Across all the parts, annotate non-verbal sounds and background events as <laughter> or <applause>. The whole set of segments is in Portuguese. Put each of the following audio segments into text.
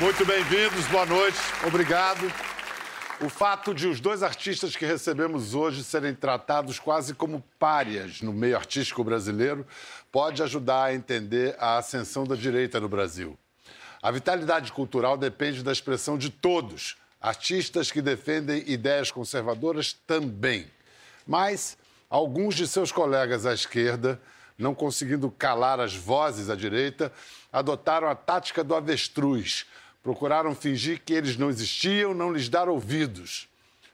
Muito bem-vindos, boa noite, obrigado. O fato de os dois artistas que recebemos hoje serem tratados quase como párias no meio artístico brasileiro pode ajudar a entender a ascensão da direita no Brasil. A vitalidade cultural depende da expressão de todos, artistas que defendem ideias conservadoras também. Mas alguns de seus colegas à esquerda, não conseguindo calar as vozes à direita, adotaram a tática do avestruz Procuraram fingir que eles não existiam, não lhes dar ouvidos.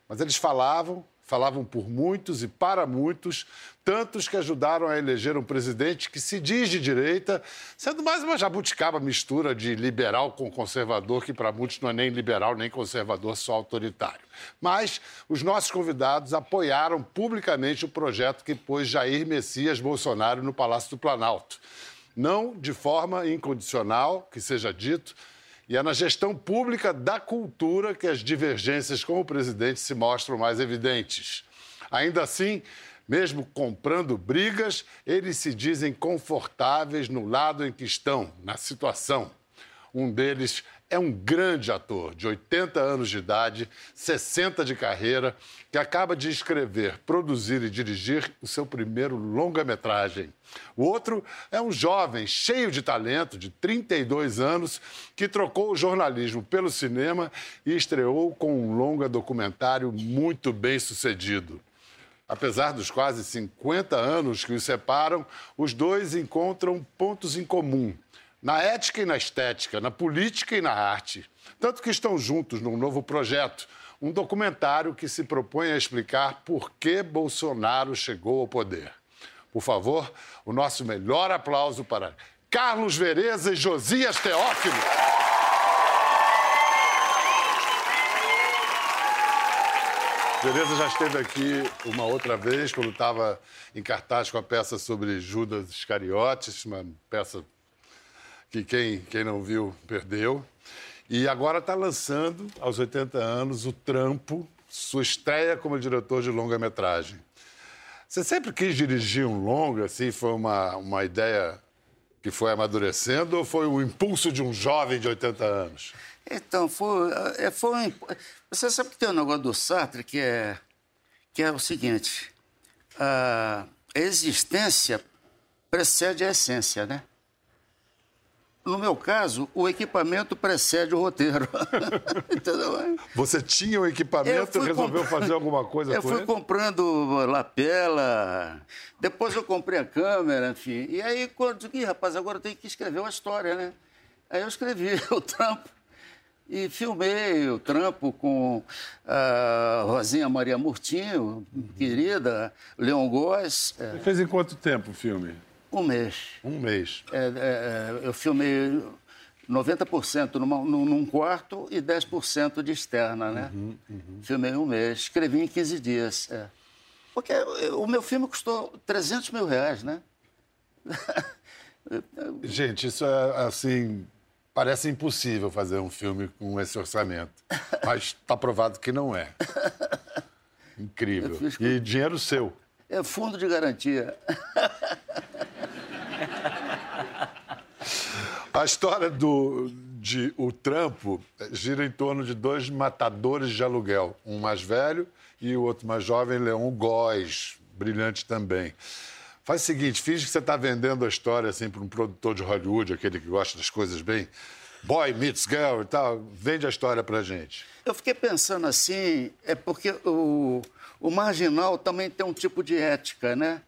Mas eles falavam, falavam por muitos e para muitos, tantos que ajudaram a eleger um presidente que se diz de direita, sendo mais uma jabuticaba mistura de liberal com conservador, que para muitos não é nem liberal nem conservador, só autoritário. Mas os nossos convidados apoiaram publicamente o projeto que pôs Jair Messias Bolsonaro no Palácio do Planalto. Não de forma incondicional, que seja dito, e é na gestão pública da cultura que as divergências com o presidente se mostram mais evidentes. Ainda assim, mesmo comprando brigas, eles se dizem confortáveis no lado em que estão, na situação. Um deles é um grande ator de 80 anos de idade, 60 de carreira, que acaba de escrever, produzir e dirigir o seu primeiro longa-metragem. O outro é um jovem cheio de talento, de 32 anos, que trocou o jornalismo pelo cinema e estreou com um longa documentário muito bem sucedido. Apesar dos quase 50 anos que os separam, os dois encontram pontos em comum na ética e na estética, na política e na arte. Tanto que estão juntos num novo projeto, um documentário que se propõe a explicar por que Bolsonaro chegou ao poder. Por favor, o nosso melhor aplauso para Carlos Vereza e Josias Teófilo. Vereza já esteve aqui uma outra vez, quando estava em cartaz com a peça sobre Judas Iscariotes, uma peça que quem, quem não viu perdeu. E agora está lançando, aos 80 anos, o Trampo, sua estreia como diretor de longa-metragem. Você sempre quis dirigir um longa, assim, foi uma, uma ideia que foi amadurecendo ou foi o impulso de um jovem de 80 anos? Então, foi, é, foi um, Você sabe que tem um negócio do Sartre que é, que é o seguinte: a existência precede a essência, né? No meu caso, o equipamento precede o roteiro. <laughs> Entendeu? Você tinha o equipamento e resolveu fazer alguma coisa eu com ele? Eu fui comprando lapela, depois eu comprei a câmera, enfim. E aí, quando Ih, rapaz, agora eu tenho que escrever uma história, né? Aí eu escrevi <laughs> o trampo e filmei o trampo com a Rosinha Maria Murtinho, querida, Leon Góes. Você fez em quanto tempo o filme? Um mês. Um mês. É, é, é eu filmei 90% numa, num quarto e 10% de externa, né? Uhum, uhum. Filmei um mês. Escrevi em 15 dias. É. Porque o meu filme custou 300 mil reais, né? <laughs> Gente, isso é assim. Parece impossível fazer um filme com esse orçamento. <laughs> Mas está provado que não é. <laughs> Incrível. Com... E dinheiro seu. É fundo de garantia. A história do, de O Trampo gira em torno de dois matadores de aluguel, um mais velho e o outro mais jovem, Leon Góes, brilhante também. Faz o seguinte, finge que você está vendendo a história assim para um produtor de Hollywood, aquele que gosta das coisas bem boy meets girl e tal, vende a história para gente. Eu fiquei pensando assim, é porque o, o marginal também tem um tipo de ética, né?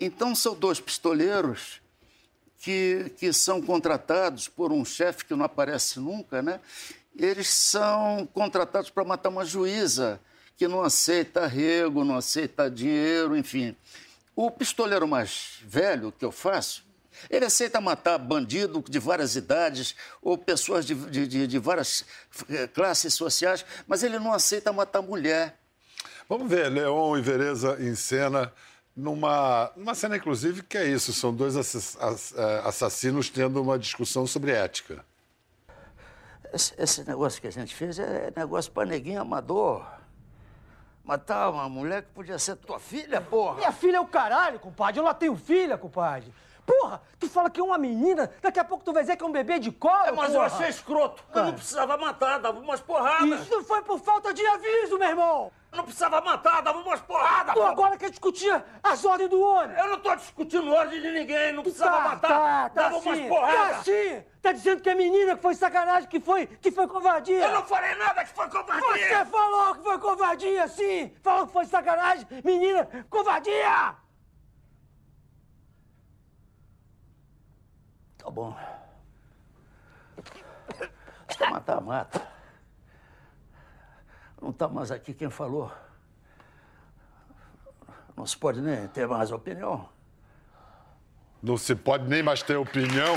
Então são dois pistoleiros que, que são contratados por um chefe que não aparece nunca, né? Eles são contratados para matar uma juíza que não aceita arrego, não aceita dinheiro, enfim. O pistoleiro mais velho que eu faço, ele aceita matar bandido de várias idades ou pessoas de, de, de, várias eh, classes sociais, mas ele não aceita matar mulher. Vamos ver Leon e Vereza em cena numa, numa cena, inclusive, que é isso: são dois é, assassinos tendo uma discussão sobre ética. Esse, esse negócio que a gente fez é negócio para neguinho amador. Matar uma mulher que podia ser tua filha, porra. Minha filha é o caralho, compadre. Eu lá tenho filha, compadre. Porra, tu fala que é uma menina, daqui a pouco tu vai dizer que é um bebê de colo, É, mas porra. eu achei escroto. Eu não precisava matar, dava umas porradas. Isso foi por falta de aviso, meu irmão! Eu não precisava matar, dava umas porradas. Tu agora quer discutir as ordens do homem! Eu não tô discutindo ordem de ninguém, não precisava Tá, matar. tá, tá dava umas sim, porradas. tá sim! Tá dizendo que é menina, que foi sacanagem, que foi, que foi covardia! Eu não falei nada que foi covardia. Você falou que foi covardia, sim! Falou que foi sacanagem, menina, covardia! Bom. Se quer matar, mata. Não tá mais aqui quem falou. Não se pode nem ter mais opinião. Não se pode nem mais ter opinião.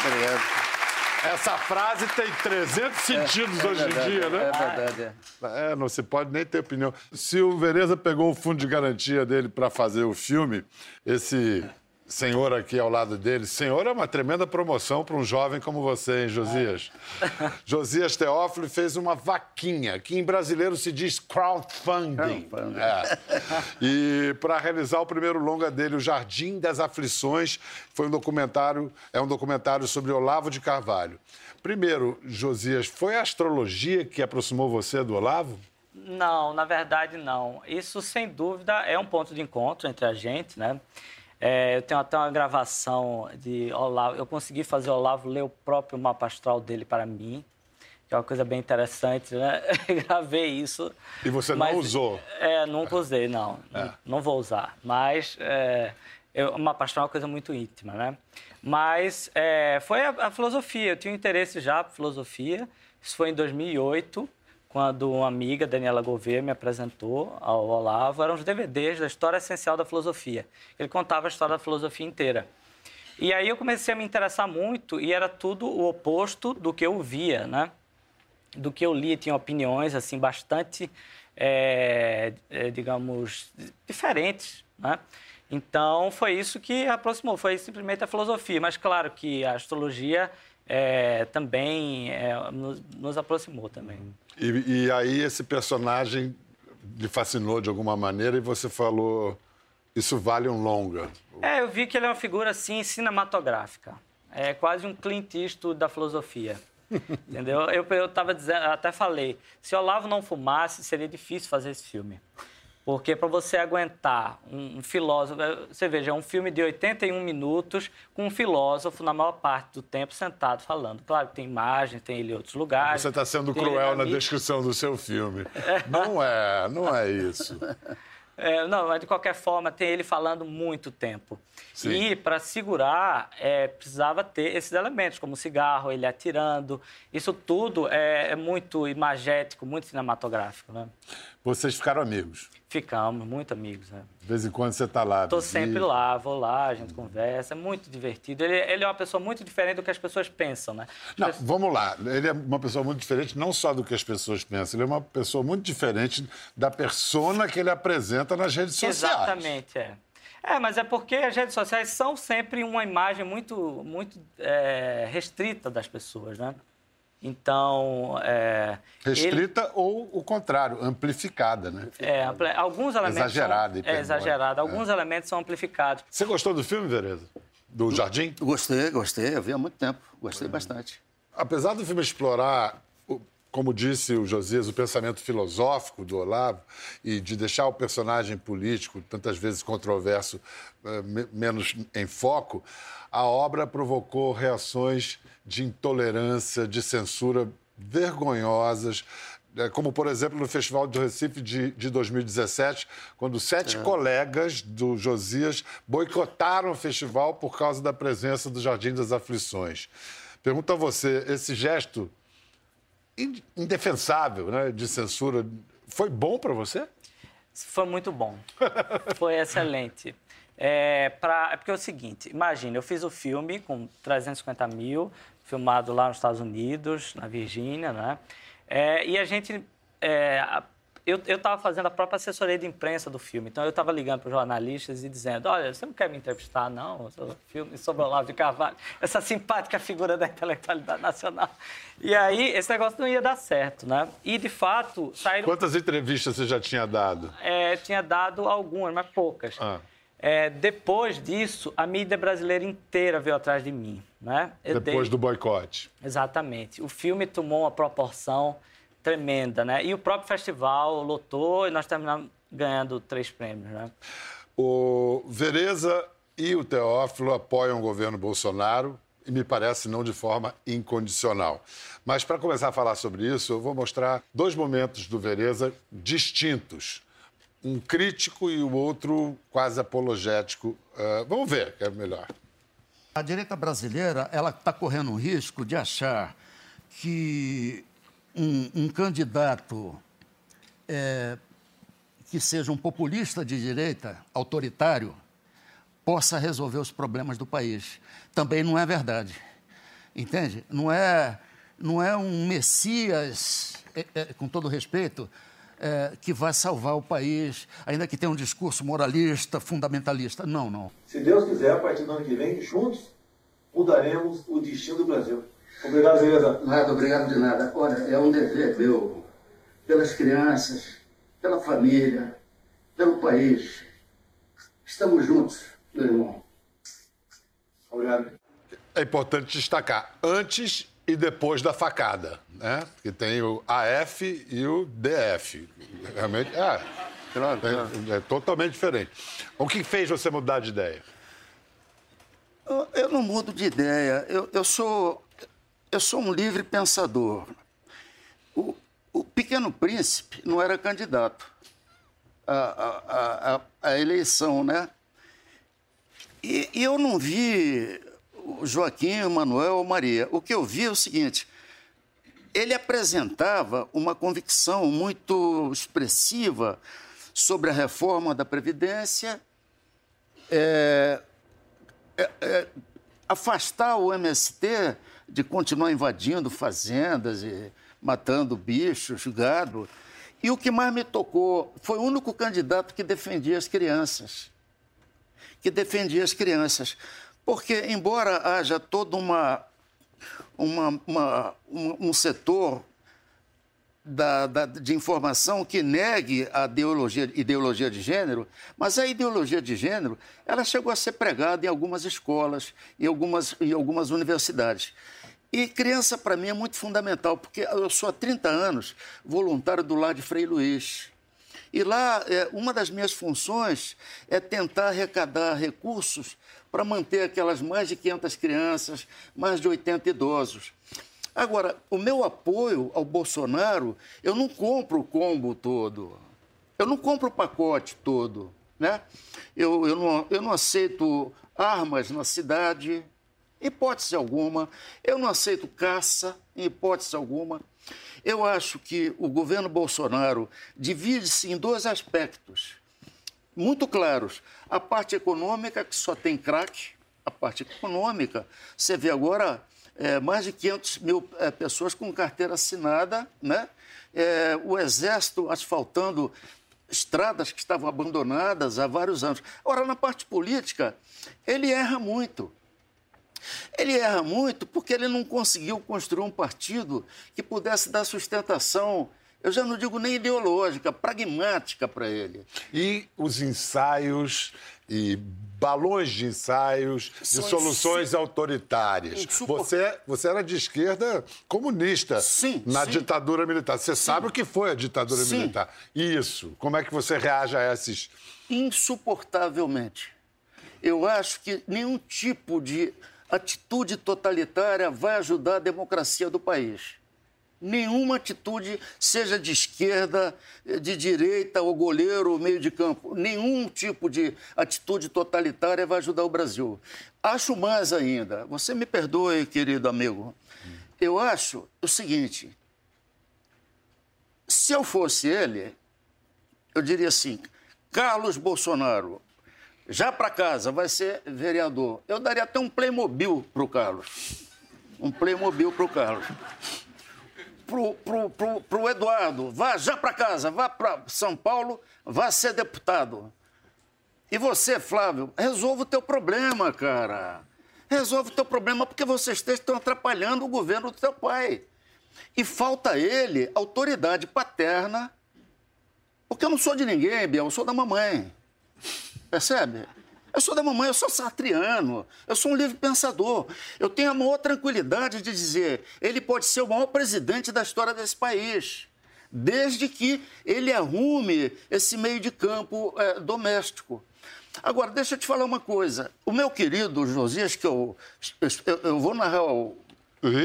Obrigado. Essa frase tem 300 sentidos hoje em dia, né? É verdade, é. É, não se pode nem ter opinião. Se o Vereza pegou o fundo de garantia dele para fazer o filme, esse senhor aqui ao lado dele, senhor é uma tremenda promoção para um jovem como você, hein, Josias? <laughs> Josias Teófilo fez uma vaquinha, que em brasileiro se diz crowdfunding. Crowdfunding. É. E para realizar o primeiro longa dele, O Jardim das Aflições, foi um documentário, é um documentário sobre Olavo de Carvalho. Primeiro, Josias, foi a astrologia que aproximou você do Olavo? Não, na verdade não. Isso, sem dúvida, é um ponto de encontro entre a gente, né? É, eu tenho até uma gravação de Olavo. Eu consegui fazer o Olavo ler o próprio mapa astral dele para mim, que é uma coisa bem interessante, né? <laughs> Gravei isso. E você não mas- usou? É, nunca usei, não. É. Não vou usar. Mas é, eu, o mapa astral é uma coisa muito íntima, né? Mas é, foi a, a filosofia. Eu tinha um interesse já por filosofia. Isso foi em 2008 quando uma amiga, Daniela Gouveia, me apresentou ao Olavo. Eram os DVDs da História Essencial da Filosofia. Ele contava a história da filosofia inteira. E aí eu comecei a me interessar muito e era tudo o oposto do que eu via, né? Do que eu lia, tinha opiniões, assim, bastante, é, é, digamos, diferentes, né? Então, foi isso que aproximou, foi simplesmente a filosofia. Mas, claro que a astrologia é, também é, nos, nos aproximou também. E, e aí esse personagem lhe fascinou de alguma maneira e você falou, isso vale um longa. É, eu vi que ele é uma figura, assim, cinematográfica. É quase um Clint Eastwood da filosofia. <laughs> Entendeu? Eu, eu tava dizendo, até falei, se Olavo não fumasse, seria difícil fazer esse filme. Porque para você aguentar um, um filósofo, eh, você veja, é um filme de 81 minutos com um filósofo na maior parte do tempo sentado falando. Claro que tem imagens, tem ele em outros lugares. Você está sendo cruel na descrição do seu filme. <laughs> Não é, não é isso. É, não, mas de qualquer forma, tem ele falando muito tempo. Sim. E para segurar, é, precisava ter esses elementos, como o cigarro, ele atirando. Isso tudo é, é muito imagético, muito cinematográfico. Né? Vocês ficaram amigos. Ficamos muito amigos. Né? De vez em quando você está lá. Estou sempre lá, vou lá, a gente conversa, é muito divertido. Ele, ele é uma pessoa muito diferente do que as pessoas pensam, né? As Não, pessoas- vamos lá. Ele é uma pessoa muito diferente, não só do que as pessoas pensam, ele é uma pessoa muito diferente da persona que ele apresenta nas redes sociais. Exatamente, é. É, mas é porque as redes sociais são sempre uma imagem muito, muito é, restrita das pessoas, né? Então, é, ele- Restrita ou o contrário, amplificada, né? é, ampli- alguns elementos Exagerada, são, é hiperbólica. exagerado. Alguns elementos são amplificados. Você gostou do filme, Vereza? Do Jardim? Gostei, gostei. Eu vi há muito tempo. Gostei bastante. Apesar do filme explorar, como disse o Josias, o pensamento filosófico do Olavo e de deixar o personagem político, tantas vezes controverso, eh, me- menos em foco, a obra provocou reações de intolerância, de censura vergonhosas. eh, Como, por exemplo, no Festival do Recife de, de 2017, quando sete colegas do Josias boicotaram o festival por causa da presença do Jardim das Aflições. Pergunto a você, esse gesto indefensável né, de censura foi bom para você? Foi muito bom. Foi excelente. É, pra, é porque é o seguinte, imagina, eu fiz o filme com 350 mil, filmado lá nos Estados Unidos, na Virgínia, né? É, e a gente... é, a- eu estava fazendo a própria assessoria de imprensa do filme, então eu estava ligando para os jornalistas e dizendo, olha, você não quer me entrevistar, não? O filme sobre o Olavo de Carvalho, essa simpática figura da intelectualidade nacional. E aí, esse negócio não ia dar certo, né? E, de fato, saíram Quantas entrevistas você já tinha dado? é, tinha dado algumas, mas poucas. Ah. É, depois disso, a mídia brasileira inteira veio atrás de mim. Né? Eu depois dei... do boicote. Exatamente. O filme tomou uma proporção tremenda, né? E o próprio festival lotou e nós terminamos ganhando três prêmios, né? O Vereza e o Teófilo apoiam o governo Bolsonaro e me parece não de forma incondicional. Mas para começar a falar sobre isso, eu vou mostrar dois momentos do Vereza distintos. Um crítico e o outro quase apologético. Uh, vamos ver, que é melhor. A direita brasileira ela está correndo o risco de achar que um, um candidato é, que seja um populista de direita, autoritário, possa resolver os problemas do país. Também não é verdade. Entende? Não é, não é um Messias, é, é, com todo respeito, é, que vai salvar o país, ainda que tenha um discurso moralista, fundamentalista. Não, não. Se Deus quiser, a partir do ano que vem, juntos mudaremos o destino do Brasil. Obrigado, Zeleza. Nada, obrigado de nada. Olha, é um dever meu, pelas crianças, pela família, pelo país. Estamos juntos meu irmão. Obrigado. É importante destacar antes e depois da facada, né? Que tem o AF e o DF. Realmente, é, é, é totalmente diferente. O que fez você mudar de ideia? Eu, eu não mudo de ideia. Eu, eu, sou, eu sou um livre pensador. O, o Pequeno Príncipe não era candidato à, à, à, à eleição, né? E, e eu não vi o Joaquim, o Manuel ou Maria. O que eu vi é o seguinte: ele apresentava uma convicção muito expressiva sobre a reforma da Previdência, é, é, é, afastar o MST de continuar invadindo fazendas e matando bichos, gado. E o que mais me tocou foi o único candidato que defendia as crianças que defendia as crianças. Porque, embora haja todo uma, uma, uma um, um, setor da, da, de informação que negue a ideologia, ideologia de gênero, mas a ideologia de gênero ela chegou a ser pregada em algumas escolas, em algumas, em algumas universidades. E criança, para mim, é muito fundamental, porque eu sou há 30 anos voluntário do Lar de Frei Luiz. E lá, é, uma das minhas funções é tentar arrecadar recursos para manter aquelas mais de 500 crianças, mais de 80 idosos. Agora, o meu apoio ao Bolsonaro, eu não compro o combo todo. Eu não compro o pacote todo. Né? Eu, eu, não, eu não aceito armas na cidade, hipótese alguma. Eu não aceito caça, em hipótese alguma. Eu acho que o governo Bolsonaro divide-se em dois aspectos muito claros. A parte econômica, que só tem crack, a parte econômica. Você vê agora é, mais de 500 mil é, pessoas com carteira assinada, né? É, o Exército asfaltando estradas que estavam abandonadas há vários anos. Ora, na parte política, ele erra muito. Ele erra muito porque ele não conseguiu construir um partido que pudesse dar sustentação eu já não digo nem ideológica, pragmática para ele. E os ensaios e balões de ensaios de soluções autoritárias. Você, você era de esquerda comunista sim, na sim. ditadura militar. Você sabe o que foi a ditadura militar. Isso. Como é que você reage a esses. Insuportavelmente. Eu acho que nenhum tipo de atitude totalitária vai ajudar a democracia do país. Nenhuma atitude, seja de esquerda, de direita, ou goleiro, ou meio de campo, nenhum tipo de atitude totalitária vai ajudar o Brasil. Acho mais ainda, você me perdoe, querido amigo, eu acho o seguinte: se eu fosse ele, eu diria assim, Carlos Bolsonaro, já para casa, vai ser vereador. Eu daria até um Playmobil para o Carlos. Um Playmobil para o Carlos. Pro, pro, pro, pro Eduardo, vá já para casa, vá para São Paulo, vá ser deputado. E você, Flávio, resolva o teu problema, cara. Resolve o teu problema porque vocês estão atrapalhando o governo do teu pai. E falta ele autoridade paterna, porque eu não sou de ninguém, Biel, eu sou da mamãe. Percebe? Eu sou da mamãe, eu sou sartriano, eu sou um livre pensador. Eu tenho a maior tranquilidade de dizer, ele pode ser o maior presidente da história desse país, desde que ele arrume esse meio de campo é, doméstico. Agora, deixa eu te falar uma coisa. O meu querido Josias, que eu, eu, eu vou narrar o,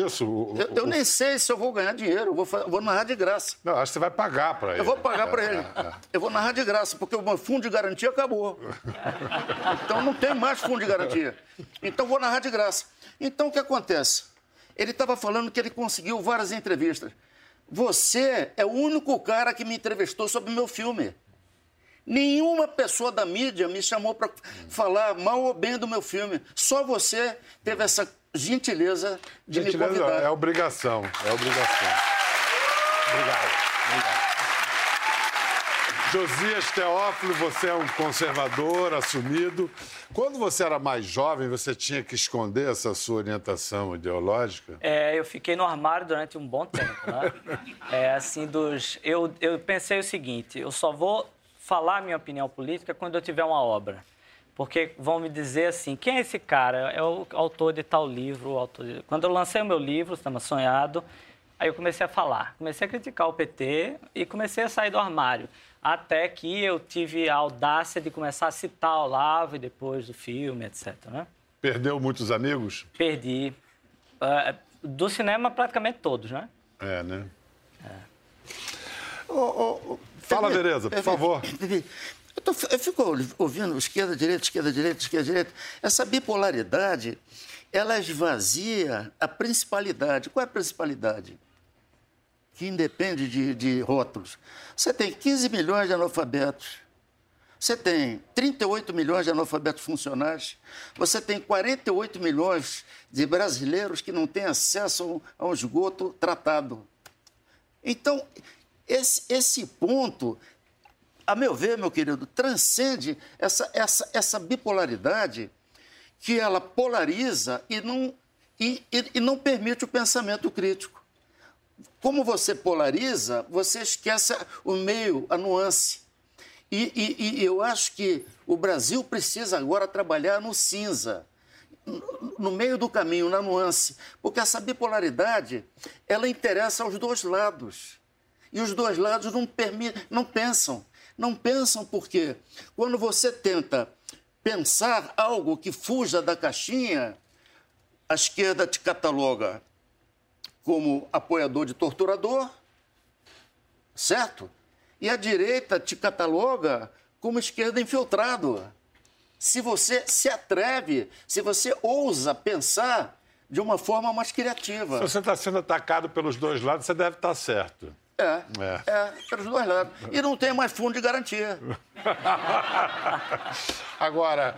Isso. o- eu, eu nem sei se eu vou ganhar dinheiro, eu vou, eu vou narrar de graça. Não, acho que você vai pagar para ele. Eu vou pagar para É, ele. Eu vou narrar de graça, porque o meu fundo de garantia acabou. Então não tem mais fundo de garantia. Então vou narrar de graça. Então o que acontece? Ele estava falando que ele conseguiu várias entrevistas. Você é o único cara que me entrevistou sobre o meu filme. Nenhuma pessoa da mídia me chamou para falar mal ou bem do meu filme. Só você teve essa gentileza de Gentileza, me convidar. é obrigação, é obrigação. Obrigado. obrigado. Josias Teófilo, você é um conservador assumido. Quando você era mais jovem, você tinha que esconder essa sua orientação ideológica? É, eu fiquei no armário durante um bom tempo, né? <laughs> É, assim, dos... Eu, eu pensei o seguinte, eu só vou falar minha opinião política quando eu tiver uma obra. Porque vão me dizer assim, quem é esse cara? É o autor de tal livro, o autor de... Quando eu lancei o meu livro, Estava Sonhado, aí eu comecei a falar. Comecei a criticar o PT e comecei a sair do armário. Até que eu tive a audácia de começar a citar o Olavo e depois do filme, etc, né? Perdeu muitos amigos? Perdi. Ah, do cinema, praticamente todos, né? É, né? Ô, ô, ô, Fala, Vereza, por favor. Eu, tô- eu fico ouvindo esquerda, direita, esquerda, direita, esquerda, direita. Essa bipolaridade, ela esvazia a principalidade. Qual é a principalidade? Que independe de, de rótulos. Você tem 15 milhões de analfabetos. Você tem 38 milhões de analfabetos funcionais. Você tem 48 milhões de brasileiros que não têm acesso a um esgoto tratado. Então, esse, esse ponto, a meu ver, meu querido, transcende essa, essa, essa bipolaridade que ela polariza e não, e, e- e não permite o pensamento crítico. Como você polariza, você esquece o meio, a nuance. E, e- e eu acho que o Brasil precisa agora trabalhar no cinza, no- meio do caminho, na nuance, porque essa bipolaridade ela interessa aos dois lados. E os dois lados não, permi- não pensam. Não pensam porque quando você tenta pensar algo que fuja da caixinha, a esquerda te cataloga como apoiador de torturador, certo? E a direita te cataloga como esquerda infiltrado. Se você se atreve, se você ousa pensar de uma forma mais Se criativa. você está sendo atacado pelos dois lados, você deve estar certo. É, É. é, pelos dois lados. E não tem mais fundo de garantia. <laughs> Agora,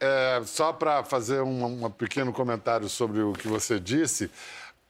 é, só para fazer um, um pequeno comentário sobre o que você disse,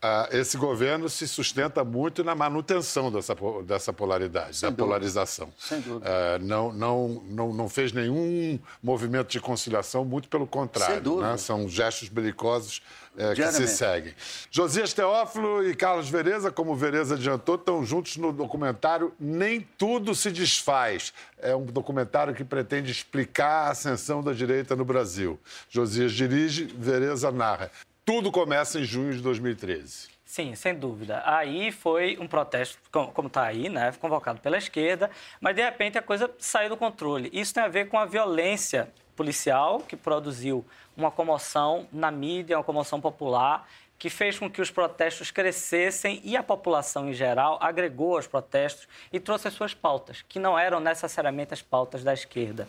ah, esse governo se sustenta muito na manutenção dessa, dessa polaridade, da dúvida. polarização. Sem dúvida. É, não, não, não, não fez nenhum movimento de conciliação, muito pelo contrário. Sem dúvida. né? São gestos belicosos é, que se seguem. Josias Teófilo e Carlos Vereza, como Vereza adiantou, estão juntos no documentário Nem Tudo Se Desfaz. É um documentário que pretende explicar a ascensão da direita no Brasil. Josias dirige, Vereza narra. Tudo começa em junho de 2013. Sim, sem dúvida. Aí foi um protesto, com- como está aí, né, convocado pela esquerda, mas de repente a coisa saiu do controle. Isso tem a ver com a violência policial que produziu uma comoção na mídia, uma comoção popular, que fez com que os protestos crescessem e a população em geral agregou aos protestos e trouxe as suas pautas, que não eram necessariamente as pautas da esquerda.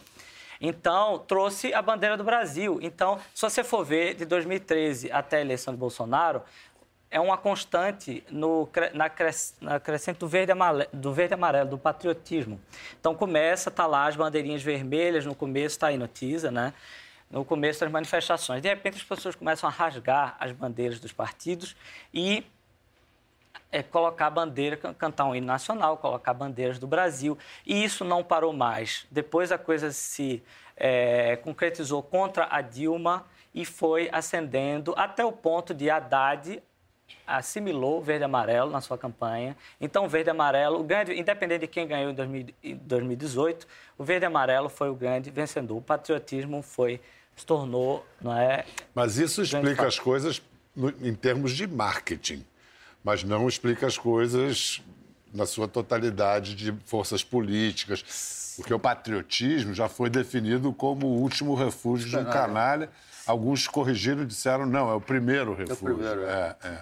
Então, trouxe a bandeira do Brasil. Então, se você for ver, de 2013 até a eleição de Bolsonaro, é uma constante no, na, cres- na crescente do verde, amale- do verde amarelo, do patriotismo. Então, começa, tá lá as bandeirinhas vermelhas, no começo está aí no teaser, né? No começo das manifestações. De repente, as pessoas começam a rasgar as bandeiras dos partidos e é colocar a bandeira, can- cantar um hino nacional, colocar bandeiras do Brasil. E isso não parou mais. Depois a coisa se é, concretizou contra a Dilma e foi ascendendo até o ponto de Haddad assimilou verde e amarelo na sua campanha. Então, verde e amarelo, o grande, independente de quem ganhou em 2000 em 2018, o verde e amarelo foi o grande vencedor. O patriotismo foi se tornou, não é? Mas isso explica as coisas no- em termos de marketing, mas não explica as coisas na sua totalidade de forças políticas, porque o patriotismo já foi definido como o último refúgio de um canalha. Alguns corrigiram e disseram não, é o primeiro refúgio. primeiro, é, é.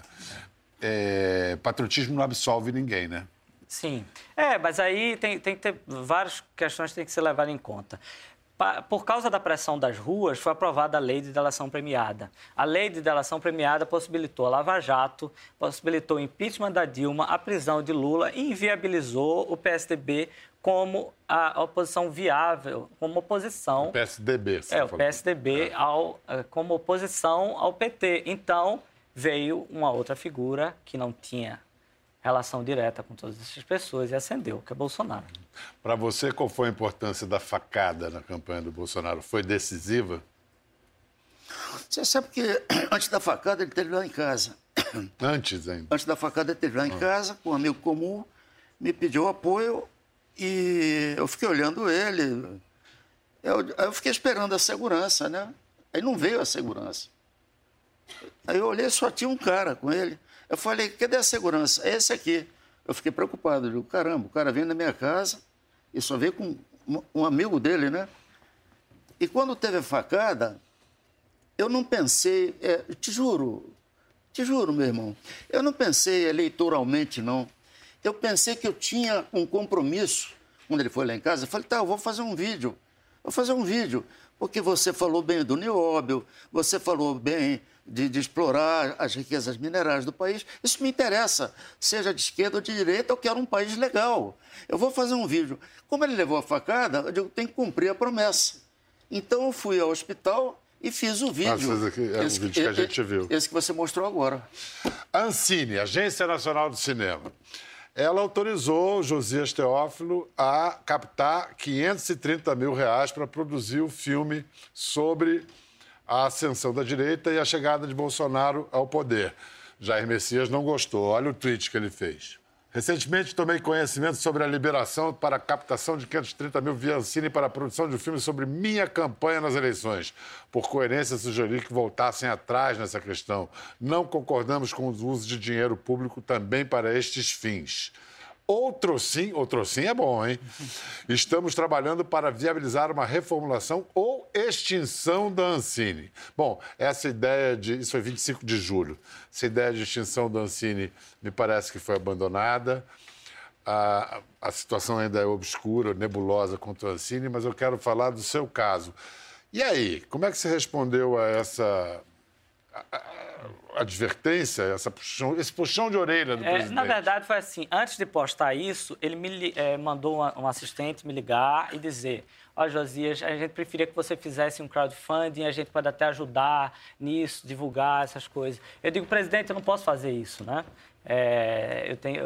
É, patriotismo não absolve ninguém, né? Sim. É, mas aí tem, tem que ter várias questões que têm que ser levadas em conta. Por causa da pressão das ruas, foi aprovada a lei de delação premiada. A lei de delação premiada possibilitou a Lava Jato, possibilitou o impeachment da Dilma, a prisão de Lula e inviabilizou o PSDB como a oposição viável, como oposição PSDB. você é, o falou. PSDB ao, eh, como oposição ao PT. Então, veio uma outra figura que não tinha relação direta com todas essas pessoas e ascendeu, que é Bolsonaro. Para você, qual foi a importância da facada na campanha do Bolsonaro? Foi decisiva? Você sabe que <clears throat> antes da facada ele esteve lá em casa. <clears throat> Antes ainda. Antes da facada ele esteve lá em casa, com um amigo comum, me pediu apoio e eu fiquei olhando ele. Eu, aí eu fiquei esperando a segurança, né? Aí não veio a segurança. Aí eu olhei, só tinha um cara com ele. Eu falei, cadê a segurança? É esse aqui. Eu fiquei preocupado. Eu digo, caramba, o cara veio na minha casa e só veio com um, um amigo dele, né? E quando teve a facada, eu não pensei, é, te juro, te juro, meu irmão, eu não pensei eleitoralmente, não. Eu pensei que eu tinha um compromisso. Quando ele foi lá em casa, eu falei, tá, eu vou fazer um vídeo. Vou fazer um vídeo. Porque você falou bem do nióbio, você falou bem de, de explorar as riquezas minerais do país. Isso me interessa, seja de esquerda ou de direita, eu quero um país legal. Eu vou fazer um vídeo. Como ele levou a facada, eu digo, tem que cumprir a promessa. Então eu fui ao hospital e fiz o vídeo. fez aqui, é o vídeo que a gente viu. Esse que você mostrou agora. Ancine, Agência Nacional do Cinema. Ela autorizou o Josias Teófilo a captar 530 mil reais para produzir o filme sobre a ascensão da direita e a chegada de Bolsonaro ao poder. Jair Messias não gostou. Olha o tweet que ele fez. Recentemente tomei conhecimento sobre a liberação para a captação de 530 mil via Ancine para a produção de um filme sobre minha campanha nas eleições. Por coerência, sugeri que voltassem atrás nessa questão. Não concordamos com o uso de dinheiro público também para estes fins. Outro sim, outro sim é bom, hein? <laughs> Estamos trabalhando para viabilizar uma reformulação ou extinção da Ancine. Bom, essa ideia de. Isso foi 25 de julho. Essa ideia de extinção da Ancine me parece que foi abandonada. A, a situação ainda é obscura, nebulosa quanto a Ancine, mas eu quero falar do seu caso. E aí, como é que você respondeu a essa a- a- advertência, essa puxão- esse puxão de orelha do É, presidente? na verdade, foi assim: antes de postar isso, ele me eh, mandou um assistente me ligar e dizer: Ó, Josias, a gente preferia que você fizesse um crowdfunding, a gente pode até ajudar nisso, divulgar essas coisas. Eu digo, presidente, eu não posso fazer isso, né? É, eu tenho,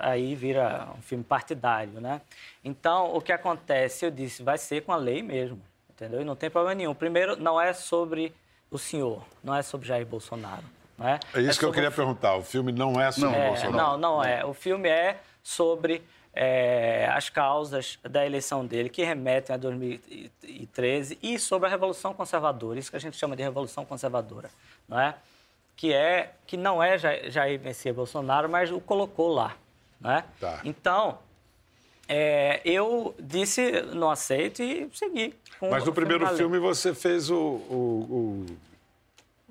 aí vira um filme partidário, né? Então, o que acontece? Eu disse, vai ser com a lei mesmo, entendeu? E não tem problema nenhum. Primeiro, não é sobre o senhor, não é sobre Jair Bolsonaro. Não é? É isso que eu queria o perguntar. O filme não é sobre é, Bolsonaro. não, não é. O filme é sobre é, as causas da eleição dele, que remetem a 2013, e sobre a Revolução Conservadora, isso que a gente chama de Revolução Conservadora, não é? Que, é, que não é Ja- Jair Messias Bolsonaro, mas o colocou lá, não é? Tá. Então, é, eu disse não aceito e segui. Mas no primeiro filme você fez o- o-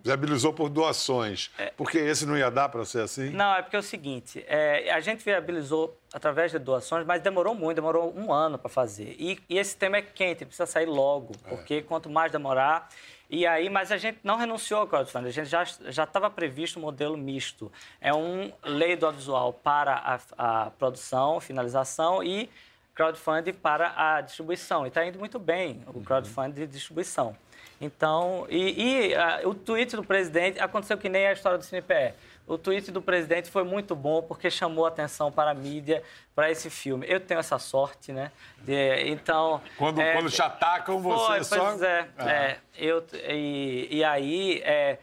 viabilizou por doações. Porque esse não ia dar para ser assim? Não, é porque é o seguinte, é, a gente viabilizou através de doações, mas demorou muito, demorou um ano para fazer. E, e esse tema é quente, precisa sair logo, porque quanto mais demorar... E aí, mas a gente não renunciou ao crowdfunding, a gente já já estava previsto um modelo misto. É um lei do audiovisual para a, a produção, finalização e crowdfunding para a distribuição. E está indo muito bem o crowdfunding de distribuição. Então, e, e, ah, o tweet do presidente aconteceu que nem a história do CNPE. O tweet do presidente foi muito bom porque chamou atenção para a mídia para esse filme. Eu tenho essa sorte, né? De- então. Quando, é, quando te atacam, você foi, só. Pois é, Ah. é, eu, e, e aí, é,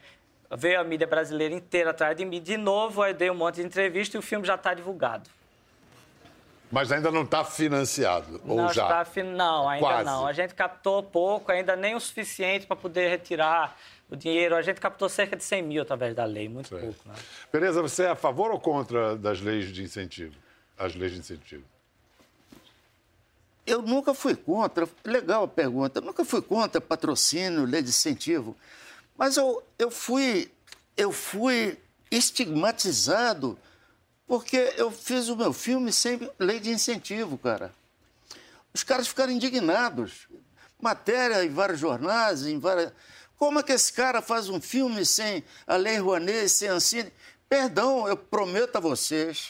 veio a mídia brasileira inteira atrás de mim. De novo, eu dei um monte de entrevista e o filme já está divulgado. Mas ainda não está financiado, ou não já? Está, fin- não, ainda Quase. não. A gente captou pouco, ainda nem o suficiente para poder retirar o dinheiro. A gente captou cerca de 100 mil através da lei, muito pouco. Né? Beleza, você é a favor ou contra das leis de incentivo? As leis de incentivo. Eu nunca fui contra, legal a pergunta, eu nunca fui contra patrocínio, lei de incentivo, mas eu, eu, fui, eu fui estigmatizado porque eu fiz o meu filme sem lei de incentivo, cara. Os caras ficaram indignados. Matéria em vários jornais, em várias... Como é que esse cara faz um filme sem a Lei Rouanet, sem Ancine? Perdão, eu prometo a vocês,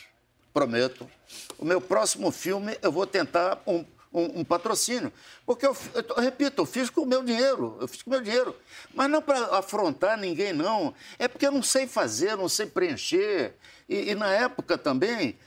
prometo, o meu próximo filme eu vou tentar um, um- um patrocínio. Porque, eu, eu eu repito, eu fiz com o meu dinheiro, eu fiz com o meu dinheiro. Mas não para afrontar ninguém, não. É porque eu não sei fazer, não sei preencher. E, e na época também,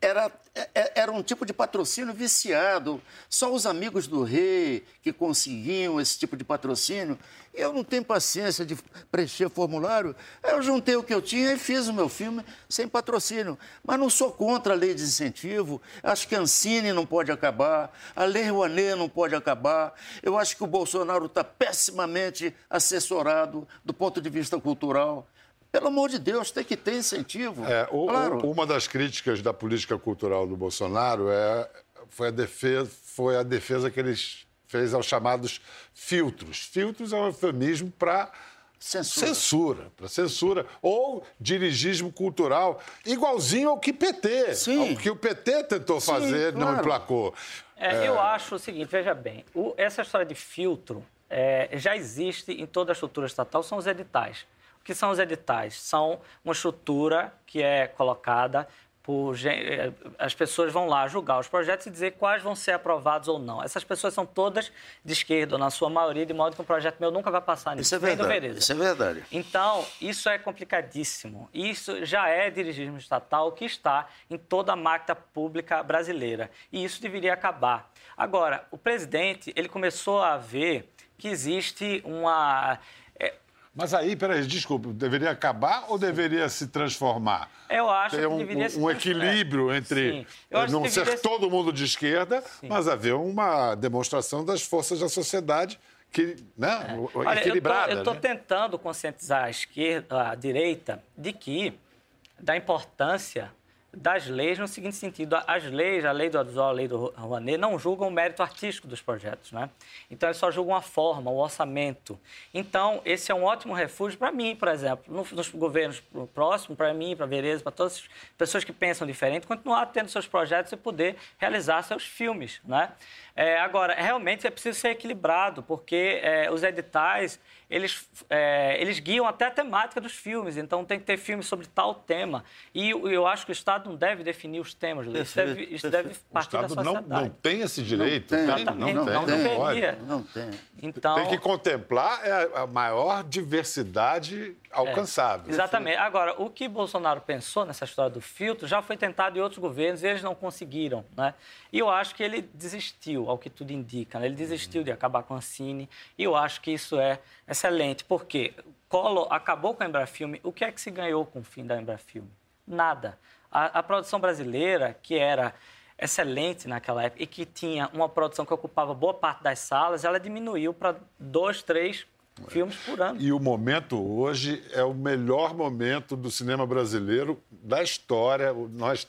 era, é- era um tipo de patrocínio viciado. Só os amigos do rei que conseguiam esse tipo de patrocínio. Eu não tenho paciência de preencher formulário. Eu juntei o que eu tinha e fiz o meu filme sem patrocínio. Mas não sou contra a lei de incentivo. Acho que a Ancine não pode acabar, a Lei Rouanet não pode acabar. Eu acho que o Bolsonaro está pessimamente assessorado do ponto de vista cultural. Pelo amor de Deus, tem que ter incentivo. É, o- o- claro. uma das críticas da política cultural do Bolsonaro é, foi, a defesa, foi a defesa que ele fez aos chamados filtros. Filtros é um eufemismo para Censura. censura, para censura ou dirigismo cultural, igualzinho ao que PT, Sim. ao que o PT tentou fazer, não claro. emplacou. É, Eu acho o seguinte, veja bem, o- essa história de filtro é, já existe em toda a estrutura estatal, são os editais. Que são os editais? São uma estrutura que é colocada por... eh, As pessoas vão lá julgar os projetos e dizer quais vão ser aprovados ou não. Essas pessoas são todas de esquerda, na sua maioria, de modo que um projeto meu nunca vai passar nisso. Isso é verdade. Isso é verdade. Então, isso é complicadíssimo. Isso já é dirigismo estatal que está em toda a máquina pública brasileira. E isso deveria acabar. Agora, o presidente, ele começou a ver que existe uma... é, Mas aí, peraí, desculpa, deveria acabar ou deveria se transformar? Eu acho Ter que um, deveria se um equilíbrio entre Sim. Acho não que ser deveria todo mundo de esquerda, mas haver uma demonstração das forças da sociedade que, né, o- Olha, equilibrada. eu estou né? tentando conscientizar a esquerda, a direita, de que da importância das leis no seguinte sentido: as leis, a lei do audiovisual, a lei do Rouanet, não julgam o mérito artístico dos projetos, né? Então, eles só julgam a forma, o orçamento. Então, esse é um ótimo refúgio para mim, por exemplo, no- nos governos próximos, para mim, para a Vereza, para todas as pessoas que pensam diferente, continuar tendo seus projetos e poder realizar seus filmes, né? É, agora, realmente é preciso ser equilibrado, porque é, os editais, eles, é, eles guiam até a temática dos filmes, então tem que ter filmes sobre tal tema. E eu acho que o Estado não deve definir os temas, Luiz. isso deve, isso deve O partir da Estado não, sociedade. não tem esse direito. tem, né? Não, não tem, não. Não tem. Então, Tem que contemplar é, a maior diversidade alcançável. Exatamente. Agora, o que Bolsonaro pensou nessa história do filtro já foi tentado em outros governos e eles não conseguiram, né? E eu acho que ele desistiu, ao que tudo indica. né? Ele desistiu de acabar com a Cine e eu acho que isso é excelente, porque Collor acabou com a Embrafilme. O que é que se ganhou com o fim da Embrafilme? Nada. A, a produção brasileira, que era excelente naquela época e que tinha uma produção que ocupava boa parte das salas, ela diminuiu para dois, três filmes por ano. E o momento hoje é o melhor momento do cinema brasileiro da história. Nós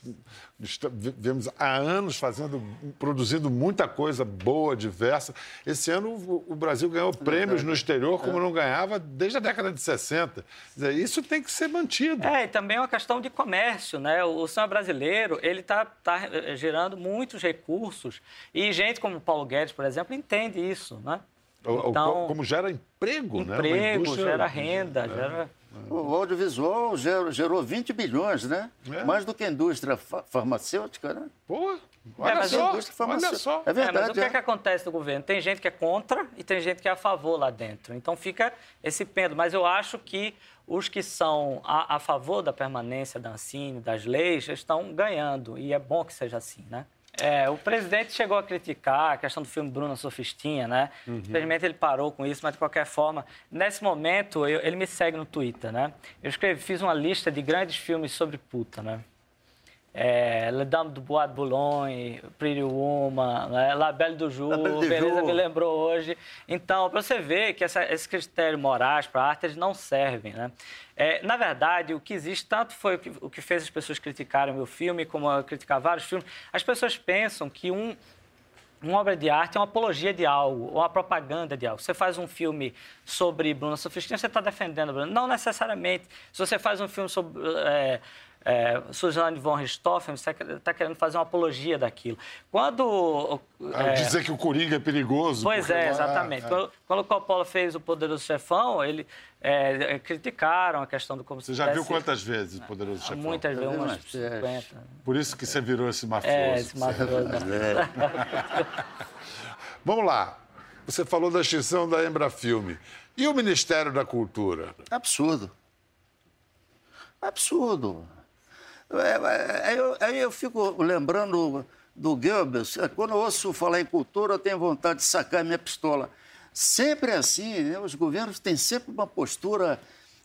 vivemos há anos fazendo, produzindo muita coisa boa, diversa. Esse ano o Brasil ganhou prêmios no exterior como não ganhava desde a década de 60. Quer dizer, Isso tem que ser mantido. É, e também é uma questão de comércio, né? O, cinema brasileiro, ele está tá, eh, gerando muitos recursos e gente como Paulo Guedes, por exemplo, entende isso, né? O- o- Então, como gera emprego, né? Emprego, gera renda, gera... O audiovisual gerou, gerou 20 bilhões, né? É. Mais do que a indústria fa- farmacêutica, né? Pô, olha mas a só, olha só. É É, mas verdade. o que, é é. que acontece no governo? Tem gente que é contra e tem gente que é a favor lá dentro. Então fica esse pêndulo. Mas eu acho que os que são a, a favor da permanência da Ancine, das leis, estão ganhando. E é bom que seja assim, né? É, o presidente chegou a criticar a questão do filme Bruna Sofistinha, né? Uhum. Infelizmente ele parou com isso, mas de qualquer forma, nesse momento eu- ele me segue no Twitter, né? Eu escrevi, fiz uma lista de grandes filmes sobre puta, né? É, Le Dame du Bois de Boulogne, Pretty Woman, né? La Belle du Jour, beleza me lembrou hoje. Então, para você ver que essa, esses critérios morais para a arte eles não servem, né? É, na verdade, o que existe, tanto foi o que, o que fez as pessoas criticarem o meu filme, como a criticar vários filmes, as pessoas pensam que um, uma obra de arte é uma apologia de algo, ou uma propaganda de algo. Você faz um filme sobre Bruna Sofistinha, você está defendendo a Bruna. Não necessariamente. Se você faz um filme sobre é, é, Suzanne von Richthofen, está querendo fazer uma apologia daquilo. Quando... Ah, é, Dizer que o Coringa é perigoso. Pois é, exatamente. é. Quando, quando o Coppola fez o Poderoso Chefão, ele é, é, criticaram a questão do como Você já viu quantas vezes o Poderoso Chefão? Muitas vezes, umas umas dez. 50. Por isso que você virou esse mafioso. É, esse mafioso. né? <laughs> Vamos lá. Você falou da extinção da Embrafilme. E o Ministério da Cultura? Absurdo. Absurdo. É, é, Aí eu, aí eu fico lembrando do Goebbels. É, Quando eu ouço falar em cultura, eu tenho vontade de sacar minha pistola. Sempre é assim, né? Os governos têm sempre uma postura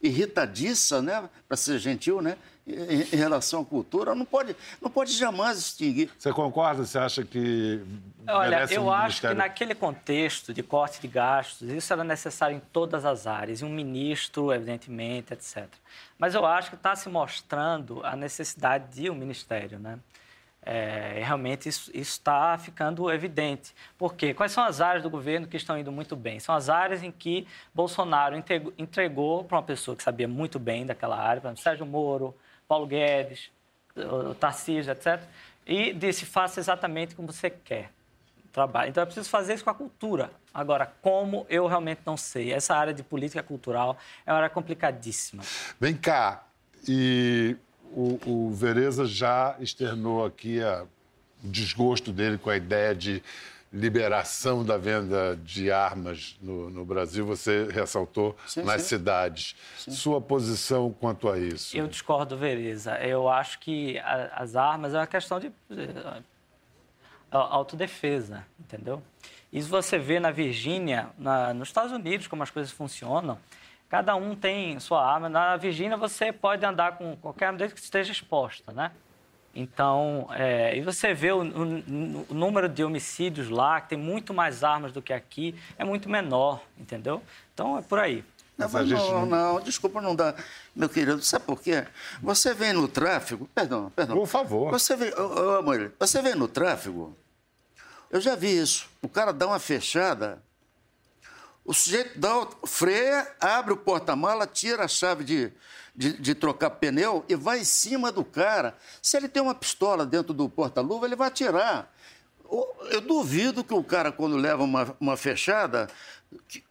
irritadiça, né? Para ser gentil, né? Em, em relação à cultura. Não pode, não pode jamais extinguir. Você concorda? Você acha que Olha, merece eu um acho ministério... que naquele contexto de corte de gastos, isso era necessário em todas as áreas, e um ministro, evidentemente, etc. Mas eu acho que está se mostrando a necessidade de um ministério, né? É, realmente isso está ficando evidente. Por quê? Quais são as áreas do governo que estão indo muito bem? São as áreas em que Bolsonaro entregou, entregou para uma pessoa que sabia muito bem daquela área, por exemplo, Sérgio Moro, Paulo Guedes, Tarcísio, etc. E disse, faça exatamente como você quer. Trabalho. Então, é preciso fazer isso com a cultura. Agora, como eu realmente não sei. Essa área de política cultural é uma área complicadíssima. Vem cá. E o, o Vereza já externou aqui a- o desgosto dele com a ideia de liberação da venda de armas no, no Brasil. Você ressaltou Sim, nas sim. cidades. Sua posição quanto a isso? Eu discordo, Vereza. Eu acho que a- as armas é uma questão de a- autodefesa, entendeu? Isso você vê na Virgínia, na- nos Estados Unidos, como as coisas funcionam. Cada um tem sua arma. Na Virgínia você pode andar com qualquer arma desde que esteja exposta, né? Então, é, e você vê o, o- o número de homicídios lá, que tem muito mais armas do que aqui, é muito menor, entendeu? Então, é por aí. Não, Mas não, não- não, desculpa, não dá. Meu querido, sabe por quê? Você vem no tráfego, perdão, perdão. Por favor. Você vem, ô, ô, amor, você vem no tráfego, eu já vi isso. O cara dá uma fechada, o sujeito dá, freia, abre o porta-mala, tira a chave de, de, de trocar pneu e vai em cima do cara. Se ele tem uma pistola dentro do porta-luva, ele vai atirar. Eu duvido que o cara, quando leva uma, uma fechada, que-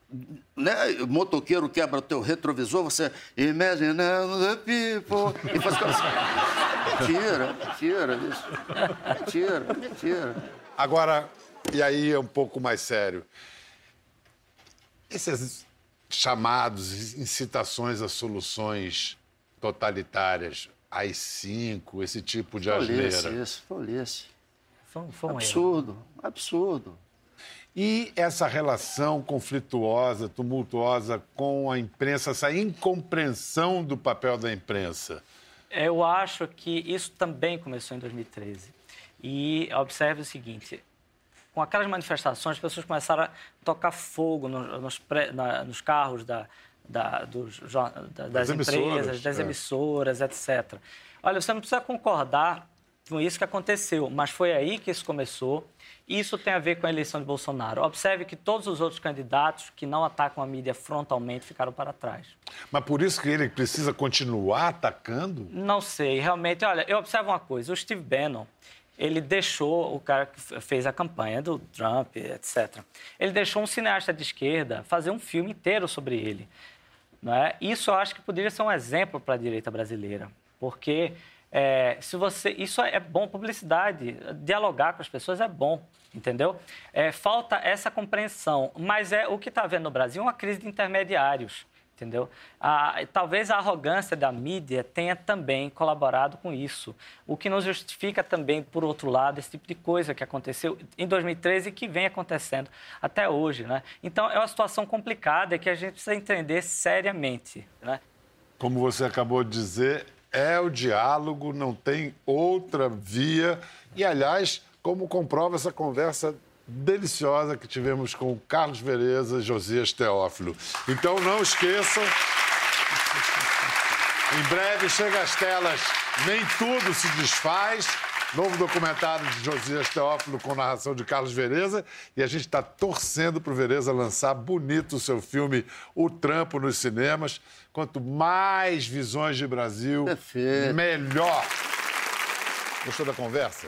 né, o motoqueiro quebra teu retrovisor, você imagine the people. E faz assim. Mentira, mentira isso. Mentira, mentira. Agora, e aí é um pouco mais sério. Esses chamados, incitações a soluções totalitárias, AI-5, esse tipo de Tolice asneira. isso, tolice. Foi, foi um erro. Absurdo, absurdo. E essa relação conflituosa, tumultuosa com a imprensa, essa incompreensão do papel da imprensa. Eu acho que isso também começou em 2013. E observe o seguinte: com aquelas manifestações, as pessoas começaram a tocar fogo no- nos, pré- na- nos carros da, da- dos da- das, Das emissoras, empresas, das é. emissoras, etc. Olha, você não precisa concordar com isso que aconteceu, mas foi aí que isso começou. E isso tem a ver com a eleição de Bolsonaro. Observe que todos os outros candidatos que não atacam a mídia frontalmente ficaram para trás. Mas por isso que ele precisa continuar atacando? Não sei, realmente. Olha, eu observo uma coisa: o Steve Bannon, ele deixou o cara que fez a campanha do Trump, etc. Ele deixou um cineasta de esquerda fazer um filme inteiro sobre ele. Não é? Isso eu acho que poderia ser um exemplo para a direita brasileira, porque é, se você, isso é bom publicidade, dialogar com as pessoas é bom, entendeu? É, falta essa compreensão, mas é o que está havendo no Brasil uma crise de intermediários. Entendeu? Ah, talvez a arrogância da mídia tenha também colaborado com isso, o que não justifica também, por outro lado, esse tipo de coisa que aconteceu em 2013 e que vem acontecendo até hoje, né? Então, é uma situação complicada que a gente precisa entender seriamente, né? Como você acabou de dizer, é o diálogo, não tem outra via. E, aliás, como comprova essa conversa deliciosa que tivemos com Carlos Vereza e Josias Teófilo. Então não esqueçam. Em breve chega às telas Nem Tudo Se Desfaz. Novo documentário de Josias Teófilo com narração de Carlos Vereza. E a gente está torcendo para o Vereza lançar bonito o seu filme O Trampo nos cinemas. Quanto mais visões de Brasil, Perfeito. melhor. Gostou da conversa?